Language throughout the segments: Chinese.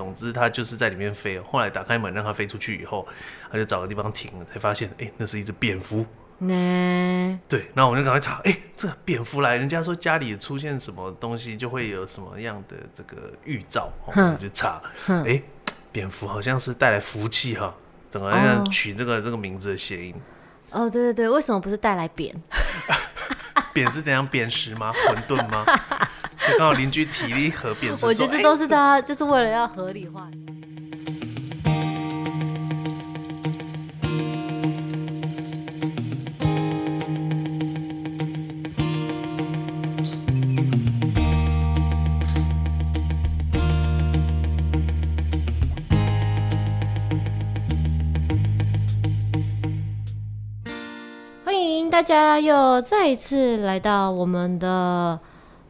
总之它就是在里面飞。后来打开门让它飞出去以后，它就找个地方停了，才发现哎、欸，那是一只蝙蝠。那对，然后我就赶快查，哎、欸，这个蝙蝠来，人家说家里出现什么东西就会有什么样的这个预兆，我就查，哎、欸，蝙蝠好像是带来福气哈，怎么样取这个、哦、这个名字的谐音？哦，对对对，为什么不是带来扁？扁是怎样扁食吗？馄饨吗？就刚好邻居提了一盒扁食，我觉得这都是大家、欸、就是为了要合理化。大家又再一次来到我们的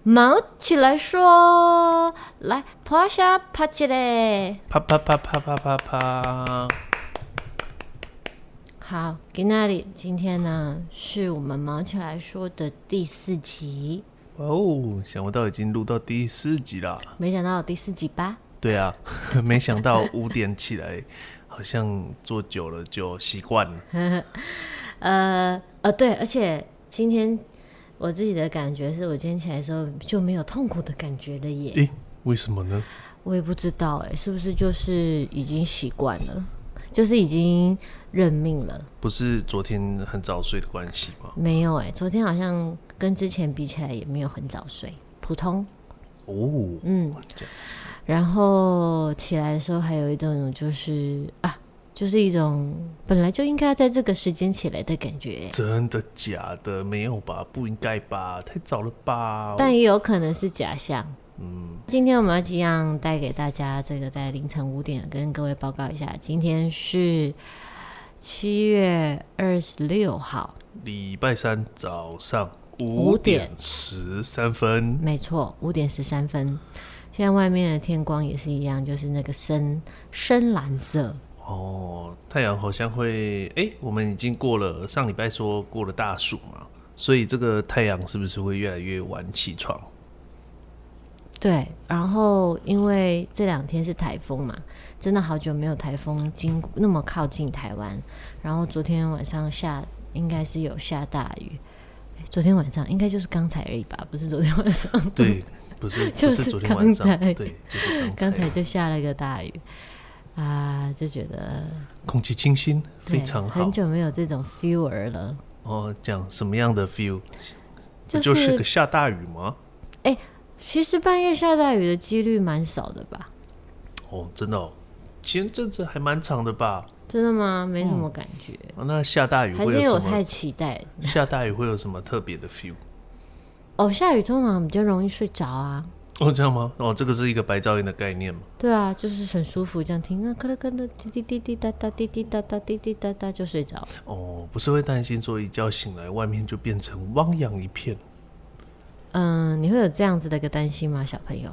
卯起来说，来趴下趴起来，啪啪啪啪啪啪啪。好，给那里，今天呢是我们忙起来说的第四集。哦，想不到已经录到第四集了。没想到第四集吧？对啊，没想到五点起来，好像坐久了就习惯了。呃呃，对，而且今天我自己的感觉是我今天起来的时候就没有痛苦的感觉了耶。诶，为什么呢？我也不知道哎，是不是就是已经习惯了，就是已经认命了？不是昨天很早睡的关系吗？没有哎，昨天好像跟之前比起来也没有很早睡，普通。哦，嗯，然后起来的时候还有一种就是啊。就是一种本来就应该要在这个时间起来的感觉。真的假的？没有吧？不应该吧？太早了吧？但也有可能是假象。嗯，今天我们要这样带给大家这个在凌晨五点跟各位报告一下，今天是七月二十六号，礼拜三早上五点十三分。没错，五点十三分。现在外面的天光也是一样，就是那个深深蓝色。哦，太阳好像会哎、欸，我们已经过了上礼拜说过了大暑嘛，所以这个太阳是不是会越来越晚起床？对，然后因为这两天是台风嘛，真的好久没有台风经过那么靠近台湾，然后昨天晚上下应该是有下大雨，昨天晚上应该就是刚才而已吧，不是昨天晚上？对，不是，就是昨天晚上，对，就是刚才就下了一个大雨。啊，就觉得空气清新，非常好。很久没有这种 feel 了。哦，讲什么样的 feel？就是、就是个下大雨吗？哎、欸，其实半夜下大雨的几率蛮少的吧？哦，真的哦，前阵子还蛮长的吧？真的吗？没什么感觉。嗯哦、那下大雨？还是因为我太期待。下大雨会有什么特别的 feel？哦，下雨通常比较容易睡着啊。哦，这样吗？哦，这个是一个白噪音的概念吗？对啊，就是很舒服，这样听啊，咯咯咯，滴滴滴滴答答，滴滴答答，滴滴答答，就睡着。哦，不是会担心说一觉醒来外面就变成汪洋一片？嗯，你会有这样子的一个担心吗，小朋友？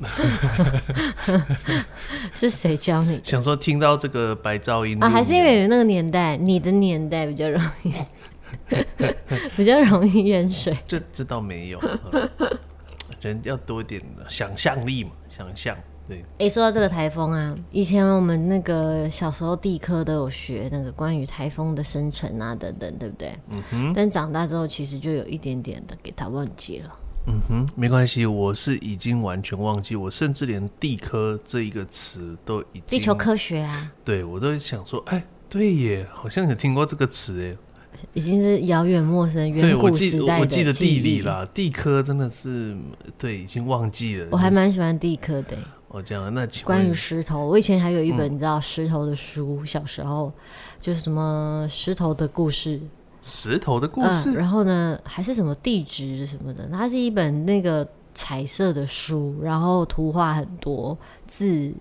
是谁教你？想说听到这个白噪音啊，还是因为有那个年代，你的年代比较容易，比较容易淹水？这这倒没有。人要多一点想象力嘛，想象对。哎、欸，说到这个台风啊，以前我们那个小时候地科都有学那个关于台风的生成啊等等，对不对？嗯哼。但长大之后，其实就有一点点的给他忘记了。嗯哼，没关系，我是已经完全忘记，我甚至连地科这一个词都已经。地球科学啊。对，我都想说，哎、欸，对耶，好像有听过这个词哎。已经是遥远陌生、远古时代的我记得地理啦，地科真的是对，已经忘记了。我还蛮喜欢地科的。哦，这样，那关于石头，我以前还有一本你知道石头的书，嗯、小时候就是什么石头的故事，石头的故事，嗯、然后呢，还是什么地质什么的，它是一本那个彩色的书，然后图画很多，字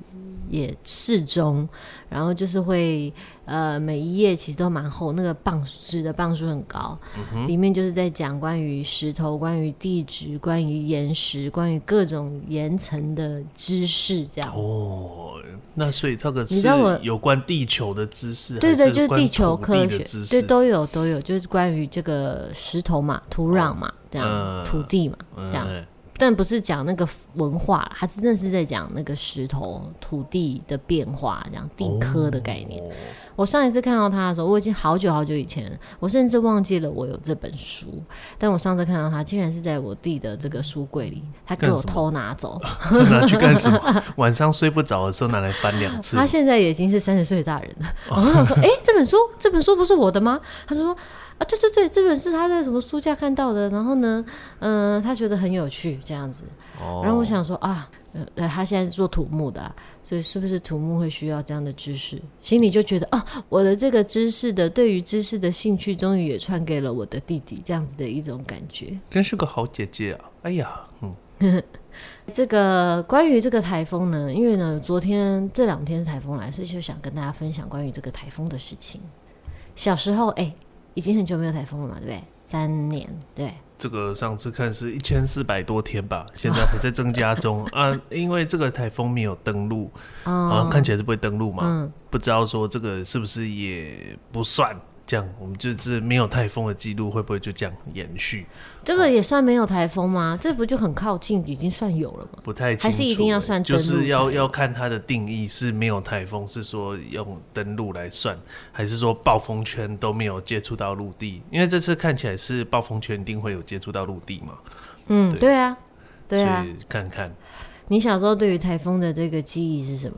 也适中，然后就是会。呃，每一页其实都蛮厚，那个磅纸的磅数很高，嗯，里面就是在讲关于石头、关于地质、关于岩石、关于各种岩层的知识，这样。哦，那所以这个是有关地球的知识，对对，就是地球科学，对，都有都有，就是关于这个石头嘛、土壤嘛，哦、这样、呃、土地嘛，这样。但不是讲那个文化，他真的是在讲那个石头土地的变化，这样地科的概念。我上一次看到他的时候，我已经好久好久以前，我甚至忘记了我有这本书。但我上次看到他，竟然是在我弟的这个书柜里，他给我偷拿走，拿去干什么？晚上睡不着的时候拿来翻两次。他现在已经是三十岁的大人了。我说，哎、欸，这本书，这本书不是我的吗？他就说。啊，对对对，这本是他在什么书架看到的，然后呢，嗯、呃，他觉得很有趣这样子，哦、然后我想说啊，呃，他现在是做土木的、啊，所以是不是土木会需要这样的知识？心里就觉得啊，我的这个知识的对于知识的兴趣，终于也传给了我的弟弟，这样子的一种感觉，真是个好姐姐啊！哎呀，嗯，这个关于这个台风呢，因为呢，昨天这两天台风来，所以就想跟大家分享关于这个台风的事情。小时候，哎。已经很久没有台风了嘛，对不对？三年，对。这个上次看是一千四百多天吧，现在还在增加中 啊。因为这个台风没有登陆，啊，看起来是不会登陆嘛，嗯、不知道说这个是不是也不算。这样，我们就是没有台风的记录，会不会就这样延续？这个也算没有台风吗？这不就很靠近，已经算有了吗？不太清楚，还是一定要算？就是要要看它的定义是没有台风，是说用登陆来算，还是说暴风圈都没有接触到陆地？因为这次看起来是暴风圈一定会有接触到陆地嘛。嗯，对，对啊，对啊。看看，你小时候对于台风的这个记忆是什么？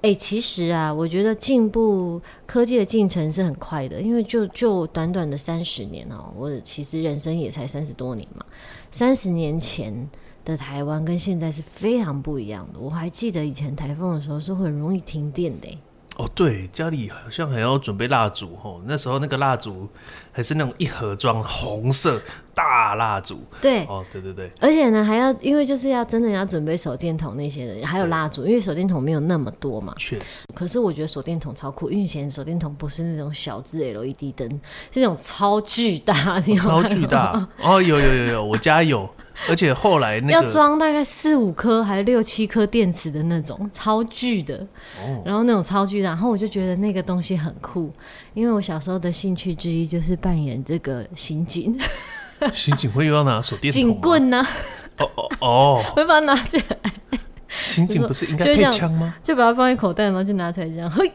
哎、其实啊，我觉得进步科技的进程是很快的，因为就就短短的三十年哦、我其实人生也才三十多年嘛。三十年前的台湾跟现在是非常不一样的。我还记得以前台风的时候是很容易停电的、哦，对，家里好像还要准备蜡烛哦。那时候那个蜡烛还是那种一盒装红色大蜡烛。对，哦，对对对。而且呢，还要因为就是要真的要准备手电筒那些人，还有蜡烛，因为手电筒没有那么多嘛。确实。可是我觉得手电筒超酷，因为以前手电筒不是那种小只 LED 灯，是那种超巨大？超巨大。哦，有有有有，我家有。而且后来那个要装大概四五颗还是六七颗电池的那种超巨的，哦、然后那种超巨的，然后我就觉得那个东西很酷，因为我小时候的兴趣之一就是扮演这个刑警。刑警会又要拿手电筒？警棍呢、啊？哦哦哦！会把它拿起来。刑警不是应该配枪吗？就把它放在口袋，然后就拿起来这样，嘿。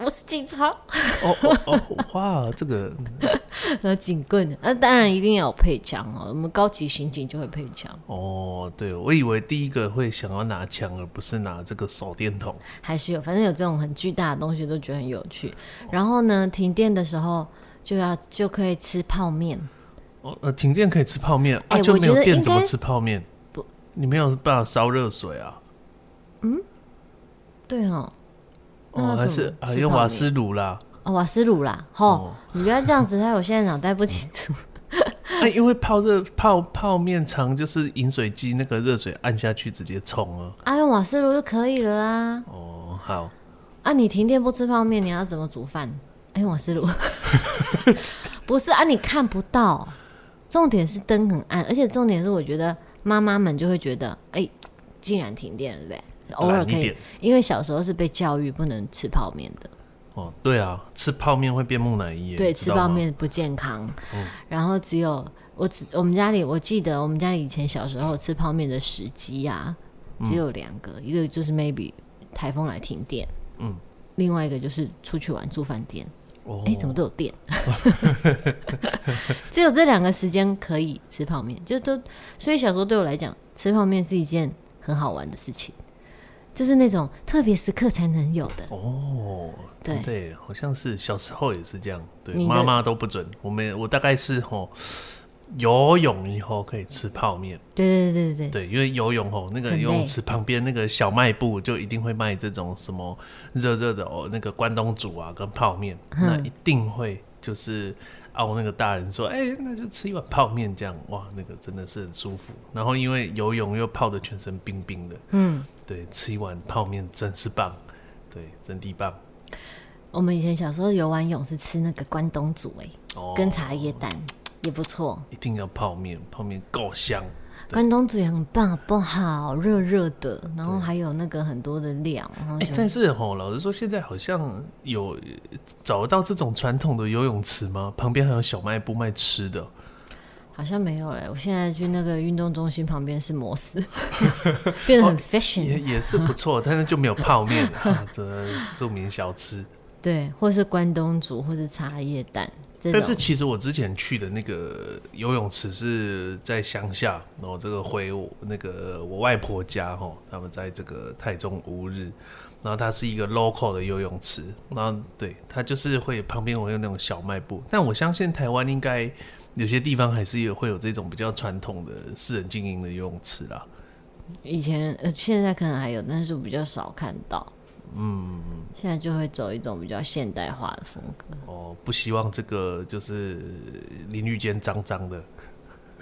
我是警察哦哦哦！哇，这个 那警棍，那当然一定要有配枪哦。我们高级刑警就会配枪哦。对，我以为第一个会想要拿枪，而不是拿这个手电筒。还是有，反正有这种很巨大的东西都觉得很有趣。然后呢，停电的时候就要就可以吃泡面。哦，呃，停电可以吃泡面，啊，就没有电怎么吃泡面？不，你没有办法烧热水啊？嗯，对哦。哦，还是啊，用瓦斯炉啦。哦，瓦斯炉啦。吼，哦、你不要这样子，害我现在脑袋不清楚。那、欸、因为泡热泡泡面常就是饮水机那个热水按下去直接冲啊。啊，用瓦斯炉就可以了啊。哦，好。啊，你停电不吃泡面，你要怎么煮饭？哎、欸，瓦斯炉。不是啊，你看不到。重点是灯很暗，而且重点是我觉得妈妈们就会觉得，哎、欸，既然停电了，对不对？偶尔可以，因为小时候是被教育不能吃泡面的。哦，对啊，吃泡面会变木乃伊。对，吃泡面不健康。嗯。然后只有我只我们家里，我记得我们家里以前小时候吃泡面的时机啊，只有两个，嗯、一个就是 maybe 台风来停电，嗯，另外一个就是出去玩住饭店。哦。哎，怎么都有电？只有这两个时间可以吃泡面，就都所以小时候对我来讲，吃泡面是一件很好玩的事情。就是那种特别时刻才能有的。哦，对。对，好像是小时候也是这样，对，妈妈都不准我们，我大概是吼游泳以后可以吃泡面，对对对对对，因为游泳吼那个游泳池旁边那个小卖部就一定会卖这种什么热热的哦，那个关东煮啊跟泡面，那一定会就是。啊，我那个大人说，哎、欸，那就吃一碗泡面，这样哇，那个真的是很舒服。然后因为游泳又泡的全身冰冰的，嗯，对，吃一碗泡面真是棒，对，真的棒。我们以前小时候游完泳是吃那个关东煮，哎，哦，跟茶叶蛋也不错。一定要泡面，泡面够香。关东煮也很棒，好不好？热热的，然后还有那个很多的料。哎、欸，但是吼，老实说，现在好像有找得到这种传统的游泳池吗？旁边还有小卖部卖吃的。好像没有嘞，我现在去那个运动中心旁边是摩斯，变得很 fashion，、哦、也也是不错，但是就没有泡面，这庶民小吃。对，或是关东煮，或是茶叶蛋。但是其实我之前去的那个游泳池是在乡下，然后这个回我那个我外婆家哈，他们在这个台中乌日，然后它是一个 local 的游泳池，然后对它就是会旁边会有那种小卖部，但我相信台湾应该有些地方还是有会有这种比较传统的私人经营的游泳池啦。以前呃现在可能还有，但是我比较少看到。嗯，现在就会走一种比较现代化的风格。哦，不希望这个就是淋浴间脏脏的。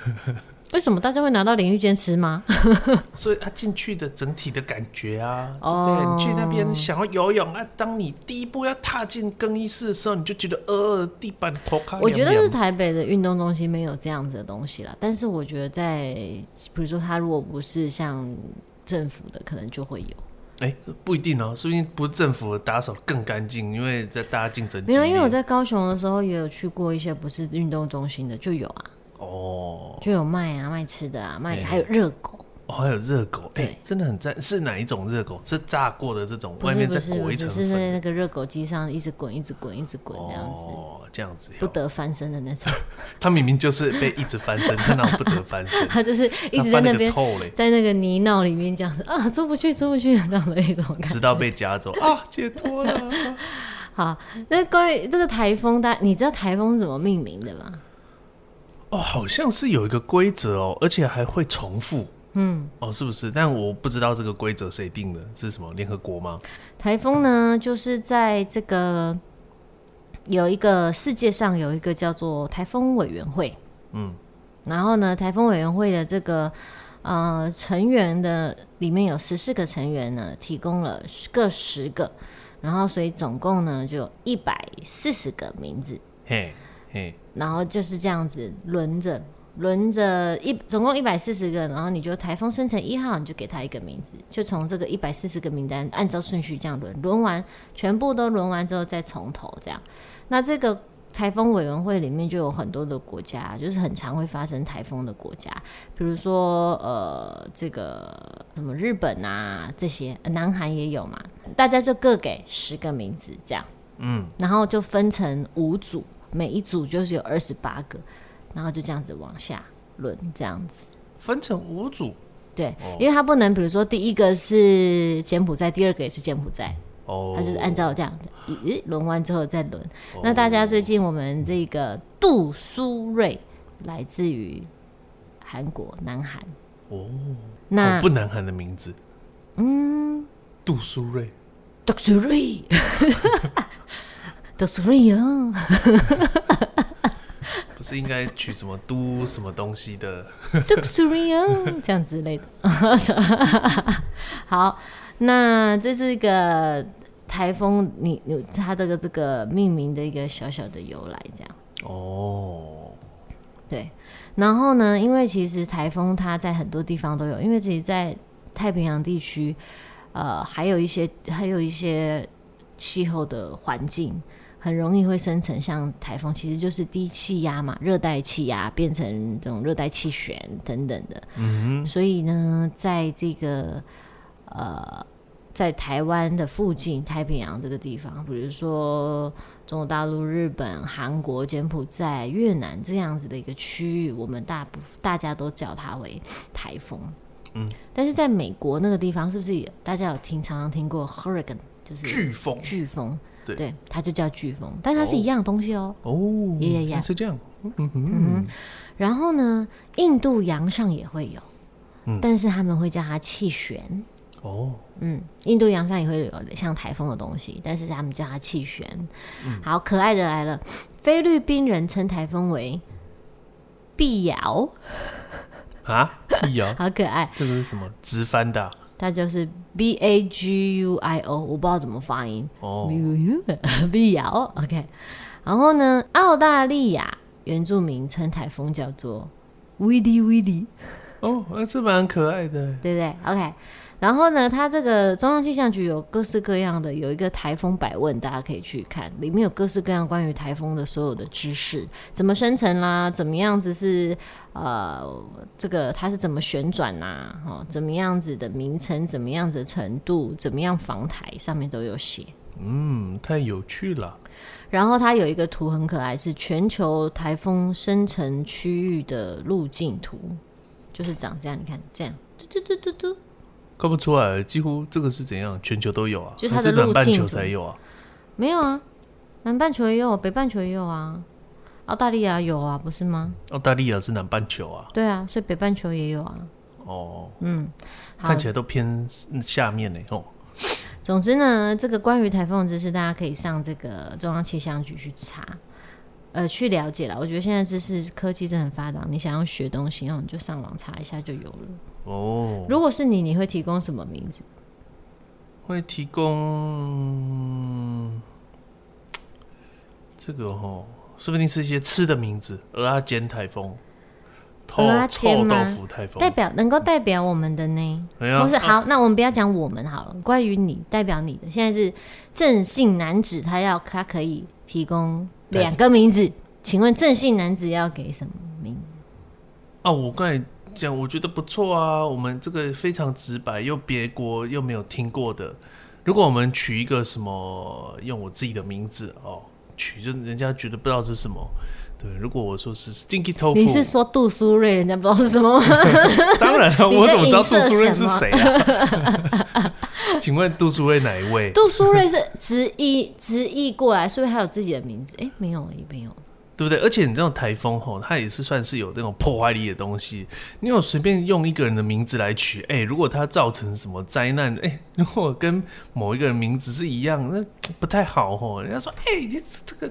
为什么大家会拿到淋浴间吃吗？所以他进去的整体的感觉啊，哦、对，你去那边想要游泳啊，当你第一步要踏进更衣室的时候，你就觉得呃，地板脱开。我觉得是台北的运动中心没有这样子的东西啦，但是我觉得在比如说他如果不是像政府的，可能就会有。哎、欸，不一定哦，说不定不是政府打扫更干净，因为在大家竞争。没有，因为我在高雄的时候也有去过一些不是运动中心的，就有啊。哦。就有卖啊，卖吃的啊，卖、欸、还有热狗。哦，还有热狗，哎、欸，真的很赞。是哪一种热狗？是炸过的这种，外面再裹一层粉。是在那个热狗机上一直滚，一直滚，一直滚这样子。哦，这样子。不得翻身的那种。他明明就是被一直翻身，他哪不得翻身？他就是一直在那边，在那个泥淖里面这样子啊，出不去，出不去这样的一种感觉。直到被夹走啊，解脱了。好，那关于这个台风，大你知道台风怎么命名的吗？哦，好像是有一个规则哦，而且还会重复。嗯，哦，是不是？但我不知道这个规则谁定的，是什么？联合国吗？台风呢，就是在这个有一个世界上有一个叫做台风委员会，嗯，然后呢，台风委员会的这个呃成员的里面有十四个成员呢，提供了各十个，然后所以总共呢就一百四十个名字，嘿，嘿，然后就是这样子轮着。轮着一总共一百四十个，然后你就台风生成一号，你就给他一个名字，就从这个一百四十个名单按照顺序这样轮，轮完全部都轮完之后再从头这样。那这个台风委员会里面就有很多的国家，就是很常会发生台风的国家，比如说呃这个什么日本啊这些，南韩也有嘛，大家就各给十个名字这样，嗯，然后就分成五组，每一组就是有二十八个。然后就这样子往下轮，这样子分成五组。对，哦、因为它不能，比如说第一个是柬埔寨，第二个也是柬埔寨。哦。它就是按照这样子，咦，轮完之后再轮。哦、那大家最近我们这个杜苏芮来自于韩国南韩。哦。那不南韩的名字。嗯。杜苏芮。杜苏芮。杜苏芮啊。不是应该取什么都什么东西的 d u x u r i a？这样之类的。好，那这是一个台风，你有它这个这个命名的一个小小的由来，这样。哦，对。然后呢，因为其实台风它在很多地方都有，因为自己在太平洋地区，呃，还有一些还有一些气候的环境。很容易会生成像台风，其实就是低气压嘛，热带气压变成这种热带气旋等等的。嗯哼。所以呢，在这个呃，在台湾的附近，太平洋这个地方，比如说中国大陆、日本、韩国、柬埔寨、越南这样子的一个区域，我们大部大家都叫它为台风。嗯。但是在美国那个地方，是不是大家有听常常听过 hurricane，就是飓风？飓风。对，它就叫飓风，但它是一样的东西哦。哦，也也是这样。嗯哼。然后呢，印度洋上也会有，嗯、但是他们会叫它气旋。哦，嗯，印度洋上也会有像台风的东西，但是他们叫它气旋。嗯、好，可爱的来了，菲律宾人称台风为碧瑶。啊，碧瑶，好可爱。这个是什么？直翻的、啊。它就是 B A G U I O，我不知道怎么发音。哦，B A O OK。然后呢，澳大利亚原住民称台风叫做 w i d d y Willy。哦，那是蛮可爱的，对不对？OK。然后呢，它这个中央气象局有各式各样的，有一个台风百问，大家可以去看，里面有各式各样关于台风的所有的知识，怎么生成啦，怎么样子是呃，这个它是怎么旋转呐、啊，哦，怎么样子的名称，怎么样子的程度，怎么样防台，上面都有写。嗯，太有趣了。然后它有一个图很可爱，是全球台风生成区域的路径图，就是长这样，你看这样，嘟嘟嘟嘟嘟。看不出来，几乎这个是怎样？全球都有啊，就是它的路径，南半球才有啊？没有啊，南半球也有，北半球也有啊，澳大利亚有啊，不是吗？澳大利亚是南半球啊？对啊，所以北半球也有啊。哦，嗯，看起来都偏下面呢。哦。总之呢，这个关于台风的知识，大家可以上这个中央气象局去查，呃，去了解了。我觉得现在知识科技真的很发达，你想要学东西，然后你就上网查一下就有了。哦，如果是你，你会提供什么名字？会提供这个哦，说不定是一些吃的名字，蚵仔煎台风，臭臭豆腐台风，代表能够代表我们的呢？不、啊、是好，那我们不要讲我们好了。关于你，代表你的，现在是正性男子，他要他可以提供两个名字，请问正姓男子要给什么名字？啊，我刚才。讲我觉得不错啊，我们这个非常直白，又别国又没有听过的。如果我们取一个什么，用我自己的名字哦，取就人家觉得不知道是什么。对，如果我说是 Stinky Tofu，你是说杜苏芮，人家不知道是什么吗？当然了，我怎么知道杜苏芮是谁啊？请问杜苏芮哪一位？杜苏芮是直译直译过来，所以还有自己的名字？哎、没有，也没有。对不对？而且你这种台风吼，它也是算是有这种破坏力的东西。你有随便用一个人的名字来取，哎，如果它造成什么灾难，哎，如果跟某一个人名字是一样，那不太好吼。人家说，哎，你这个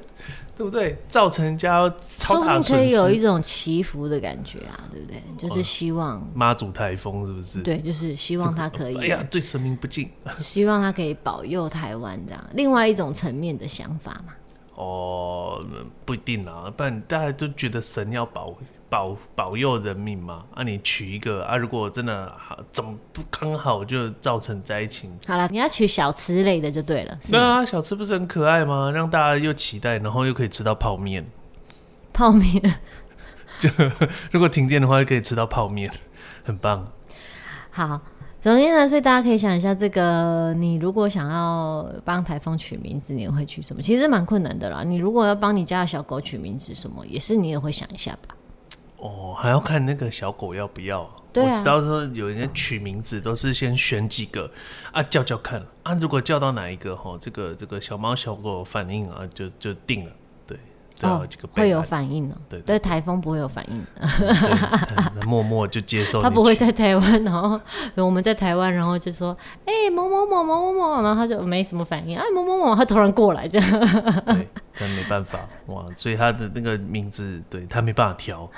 对不对？造成人家超大可以有一种祈福的感觉啊，对不对？就是希望妈祖台风是不是？对，就是希望它可以。哎呀，对神明不敬。希望它可以保佑台湾这样，另外一种层面的想法嘛。哦，不一定啊，不然大家都觉得神要保保保佑人民嘛。啊，你取一个啊，如果真的好怎么不刚好就造成灾情？好了，你要取小吃类的就对了。对啊，小吃不是很可爱吗？让大家又期待，然后又可以吃到泡面。泡面，就如果停电的话，就可以吃到泡面，很棒。好。总之呢，所以大家可以想一下，这个你如果想要帮台风取名字，你会取什么？其实蛮困难的啦。你如果要帮你家的小狗取名字，什么也是你也会想一下吧。哦，还要看那个小狗要不要。对，我知道说有人取名字都是先选几个啊，叫叫看啊，如果叫到哪一个哈，这个这个小猫小狗反应啊，就就定了。哦，会有反应的，对对，台风不会有反应 默默就接受。他不会在台湾，然后我们在台湾，然后就说：“哎、欸，某某某某某某。”然后他就没什么反应。哎，某某某，他突然过来这样。对，但没办法哇，所以他的那个名字，对他没办法挑，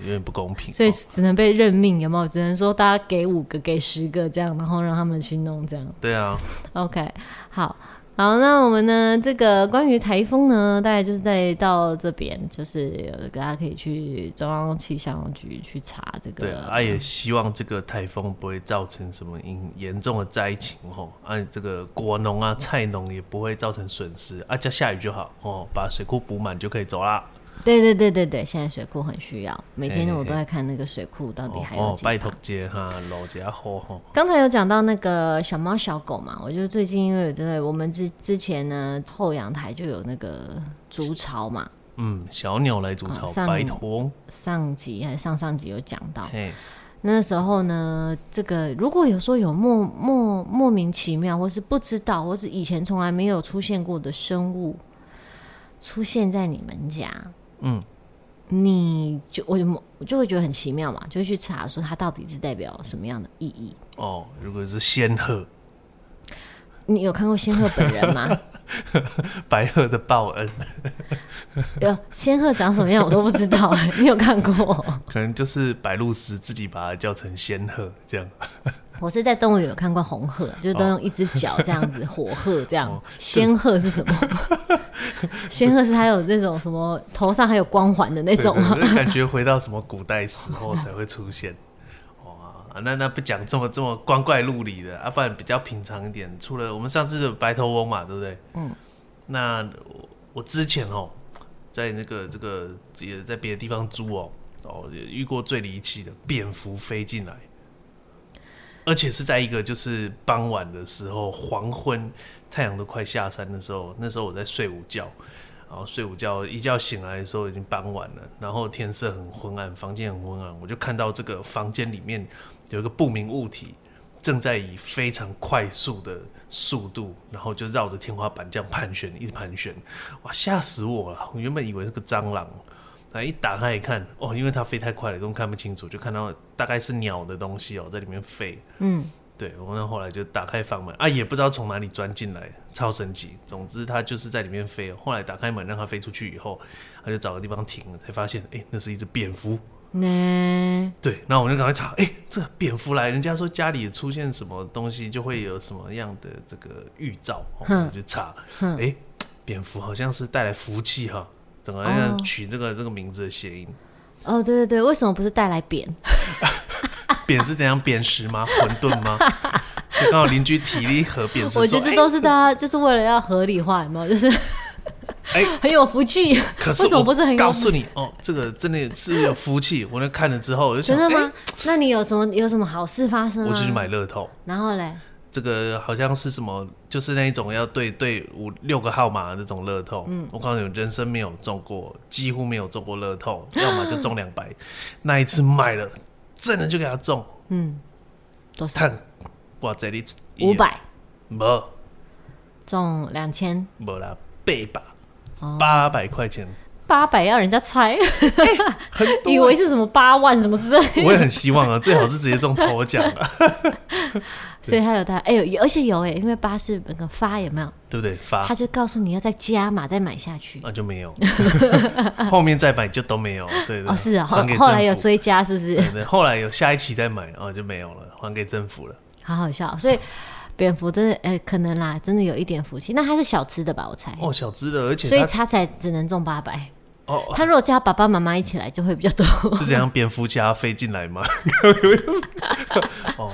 有点不公平。所以只能被任命，有没有？只能说大家给五个，给十个这样，然后让他们去弄这样。对啊。OK，好。好，那我们呢？这个关于台风呢，大概就是在到这边，就是大家可以去中央气象局去查这个。对，啊，也希望这个台风不会造成什么严严重的灾情哦。啊，这个果农啊、菜农也不会造成损失啊，只要下雨就好哦，把水库补满就可以走啦。对对对对对，现在水库很需要，每天我都在看那个水库到底还有几。拜托姐哈，老家伙哈。刚才有讲到那个小猫小狗嘛，我觉得最近因为对我们之之前呢后阳台就有那个筑巢嘛，嗯，小鸟来筑巢，哦、拜托。上集还是上上集有讲到，那时候呢，这个如果有说有莫莫莫名其妙，或是不知道，或是以前从来没有出现过的生物出现在你们家。嗯，你就我就我就会觉得很奇妙嘛，就会去查说它到底是代表什么样的意义。哦，如果是仙鹤，你有看过仙鹤本人吗？白鹤的报恩。有仙鹤长什么样我都不知道，你有看过？可能就是白露丝自己把它叫成仙鹤这样。我是在动物园有看过红鹤，就是都用一只脚这样子，火鹤这样。仙鹤是什么？仙鹤是它有那种什么头上还有光环的那种吗？感觉回到什么古代时候才会出现。哇，啊，那那不讲这么这么光怪陆离的，啊，不然比较平常一点。除了我们上次的白头翁嘛，对不对？嗯。那我，我之前哦，在那个这个也在别的地方租哦，哦，也遇过最离奇的蝙蝠飞进来，而且是在一个就是傍晚的时候，黄昏，太阳都快下山的时候，那时候我在睡午觉。然后睡午觉，一觉醒来的时候已经傍晚了，然后天色很昏暗，房间很昏暗，我就看到这个房间里面有一个不明物体正在以非常快速的速度，然后就绕着天花板这样盘旋，一直盘旋，哇，吓死我了！我原本以为是个蟑螂，那一打开一看，哦，因为它飞太快了，根本看不清楚，就看到大概是鸟的东西哦，在里面飞，嗯。对，我们后来就打开房门啊，也不知道从哪里钻进来，超神奇。总之，它就是在里面飞。后来打开门让它飞出去以后，它就找个地方停了，才发现，哎，那是一只蝙蝠。呢？对，然后我们就赶快查，哎，这蝙蝠来，人家说家里出现什么东西就会有什么样的这个预兆，我们就查，哎，蝙蝠好像是带来福气哈，怎么样取这个这个名字的谐音？哦，对对对，为什么不是带来扁？扁是怎样扁食吗？馄饨吗？就刚好邻居体力和扁食，我觉得这都是大家就是为了要合理化，有没有？就是哎，很有福气。可是我不是很告诉你哦，这个真的是有福气。我那看了之后，我就想，真的吗？那你有什么有什么好事发生？我就去买乐透，然后嘞，这个好像是什么，就是那一种要对对五六个号码的那种乐透。嗯，我告诉你，人生没有中过，几乎没有中过乐透，要么就中两百。那一次买了。真的就给他中，嗯，多少？看哇，这里五百，没中两千，没啦，八百，八百块钱，八百要人家猜，以为是什么八万什么之类。我也很希望啊，最好是直接中头奖啊。所以他有他，哎呦，而且有哎，因为八是那个发有没有？对不对？发，他就告诉你要再加码，再买下去，那就没有，后面再买就都没有，对对。哦，是啊，后后来有追加，是不是？对，后来有下一期再买，哦，就没有了，还给政府了。好好笑，所以蝙蝠真的，哎，可能啦，真的有一点福气。那它是小只的吧？我猜。哦，小只的，而且所以它才只能中八百。哦，他如果叫爸爸妈妈一起来，就会比较多。是这样，蝙蝠加飞进来吗？哦，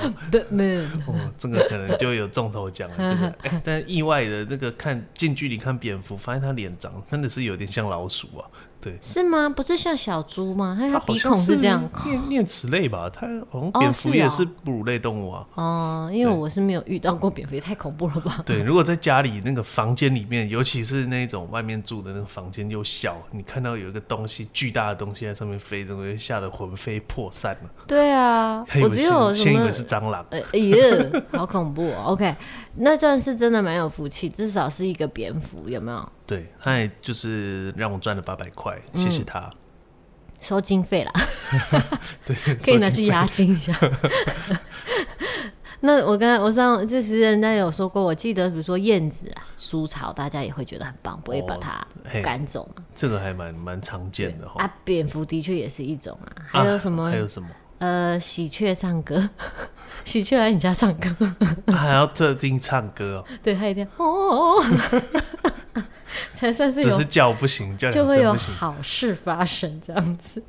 这个可能就有中头奖了。这个，哎，但意外的那个看近距离看蝙蝠，发现他脸长真的是有点像老鼠啊。对，是吗？不是像小猪吗？它鼻孔是这样，念念齿类吧？它好像蝙蝠也是哺乳类动物啊。哦，因为我是没有遇到过蝙蝠，也太恐怖了吧？对，如果在家里那个房间里面，尤其是那种外面住的那个房间又小，你看到有一个东西巨大的东西在上面飞，就会吓得魂飞魄散了。对啊，我只有先以为是蟑螂，哎呀，好恐怖哦。OK，那算是真的蛮有福气，至少是一个蝙蝠，有没有？对，他也就是让我赚了八百块，谢谢他。收经费啦，对，可以拿去押金一下。那我刚才我上就是人家有说过，我记得比如说燕子啊，苏草，大家也会觉得很棒，不会把它赶走嘛。这个还蛮蛮常见的哈。啊，蝙蝠的确也是一种啊。还有什么？还有什么？呃，喜鹊唱歌，喜鹊来你家唱歌，还要特定唱歌哦。对，他一定要哦。才算是有，只是叫不行，叫就会有好事发生这样子。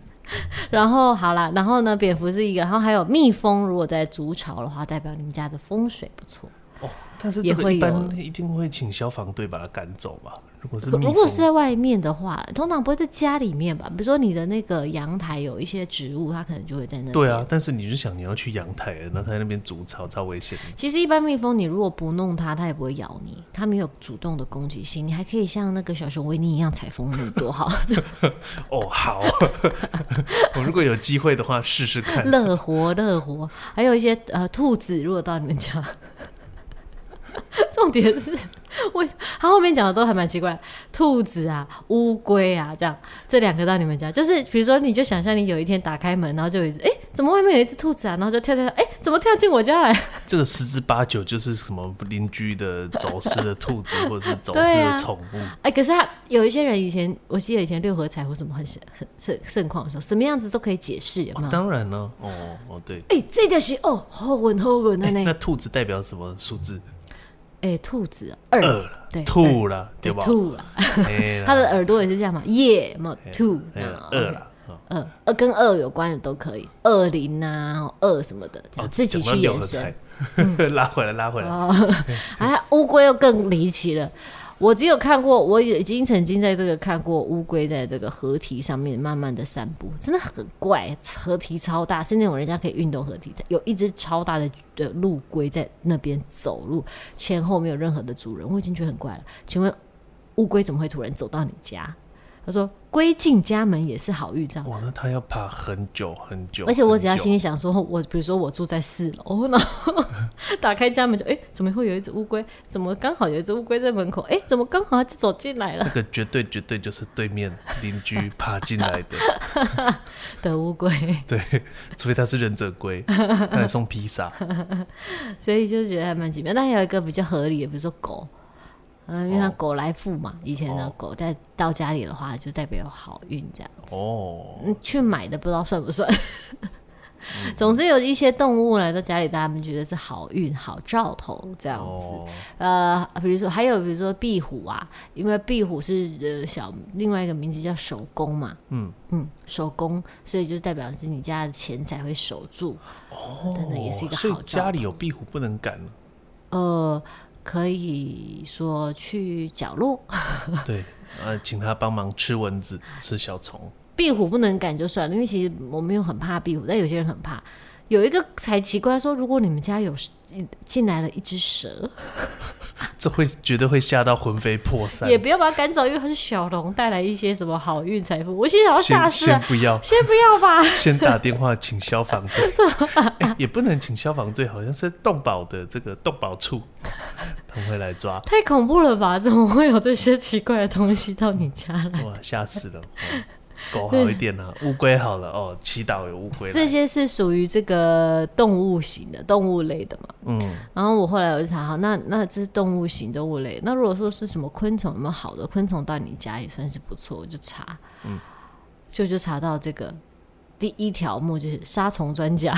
然后好啦，然后呢，蝙蝠是一个，然后还有蜜蜂，如果在筑巢的话，代表你们家的风水不错哦。但是这个一般一定会请消防队把它赶走吧？如果是如果是在外面的话，通常不会在家里面吧？比如说你的那个阳台有一些植物，它可能就会在那边。对啊，但是你就想你要去阳台，那它在那边筑巢超危险。其实一般蜜蜂，你如果不弄它，它也不会咬你，它没有主动的攻击性，你还可以像那个小熊维尼一样采蜂蜜，多好。哦，好，我如果有机会的话试试看。乐活乐活，还有一些呃兔子，如果到你们家。重点是，我他后面讲的都还蛮奇怪，兔子啊、乌龟啊，这样这两个到你们家，就是比如说，你就想象你有一天打开门，然后就有一只，哎，怎么外面有一只兔子啊？然后就跳跳，哎，怎么跳进我家来？这个十之八九就是什么邻居的走失的兔子，或者是走失的宠物。哎、啊，可是他有一些人以前，我记得以前六合彩或什么很很盛盛况的时候，什么样子都可以解释，有当然了，哦哦对，哎，这个是哦，好稳好稳的那 那兔子代表什么数字？哎，兔子二，对，兔了，对吧？兔了，它 的耳朵也是这样嘛？夜，嘛兔，二了，呃，呃，跟二有关的都可以，二零啊，二什么的，这样、哦、自己去延伸。拉回来，拉回来。哦，哎，乌龟又更离奇了。我只有看过，我已经曾经在这个看过乌龟在这个河堤上面慢慢的散步，真的很怪。河堤超大，是那种人家可以运动河堤的，有一只超大的的陆龟在那边走路，前后没有任何的主人，我已经觉得很怪了。请问乌龟怎么会突然走到你家？他说：“龟进家门也是好预兆。”哇，那他要爬很久很久。而且我只要心里想说，我比如说我住在四楼，然后打开家门就哎、欸，怎么会有一只乌龟？怎么刚好有一只乌龟在门口？哎、欸，怎么刚好就走进来了？那个绝对绝对就是对面邻居爬进来的 的乌龟。对，除非他是忍者龟，他来送披萨。所以就觉得还蛮奇妙。但还有一个比较合理的，比如说狗。嗯，因为它狗来富嘛，以前的狗在到家里的话，就代表有好运这样子。哦，嗯，去买的不知道算不算。总之有一些动物来到家里，大家们觉得是好运、好兆头这样子。呃，比如说还有比如说壁虎啊，因为壁虎是呃小另外一个名字叫守宫嘛。嗯嗯，守宫，所以就代表是你家的钱财会守住。哦，真的也是一个好兆头。家里有壁虎不能赶。呃。可以说去角落，对，呃，请他帮忙吃蚊子、吃小虫。壁虎不能赶就算了，因为其实我没有很怕壁虎，但有些人很怕。有一个才奇怪，说如果你们家有进来了一只蛇。这会绝对会吓到魂飞魄散，也不要把它赶走，因为它是小龙，带来一些什么好运财富。我现在要吓死了，先不要，先不要吧。先打电话请消防队，欸，也不能请消防队，好像是动保的这个动保处，他们会来抓。太恐怖了吧？怎么会有这些奇怪的东西到你家来？哇，吓死了！狗好一点呢、啊，乌龟好了哦，祈祷有乌龟。这些是属于这个动物型的动物类的嘛？嗯。然后我后来我就查，好，那那这是动物型动物类。那如果说是什么昆虫，那么好的昆虫到你家也算是不错，我就查。嗯。就就查到这个第一条目就是杀虫专家，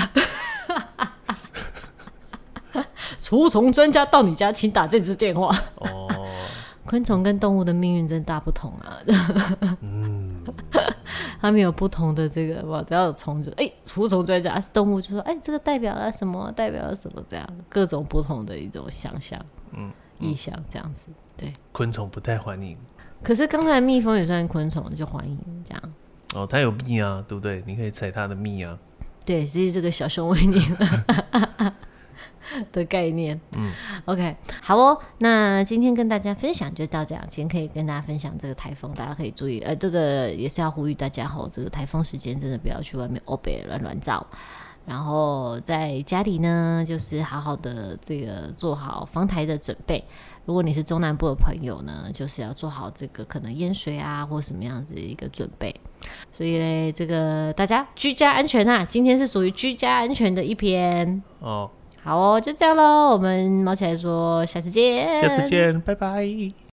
除虫专家到你家，请打这支电话。哦。昆虫跟动物的命运真大不同啊。嗯。他们有不同的这个哇，只要有虫就哎，除虫专家是动物就说哎，这个代表了什么？代表了什么？这样各种不同的一种想象，嗯，意象这样子。对，昆虫不太欢迎。可是刚才蜜蜂也算昆虫，就欢迎这样。哦，它有蜜啊，对不对？你可以采它的蜜啊。对，所以这个小熊维尼。的概念，嗯，OK，好哦。那今天跟大家分享就到这样，今天可以跟大家分享这个台风，大家可以注意，呃，这个也是要呼吁大家吼，这个台风时间真的不要去外面欧北乱乱照，然后在家里呢，就是好好的这个做好防台的准备。如果你是中南部的朋友呢，就是要做好这个可能淹水啊或什么样子的一个准备。所以呢，这个大家居家安全啊，今天是属于居家安全的一篇哦。好哦，就这样喽。我们卯起来说，下次见。下次见，拜拜。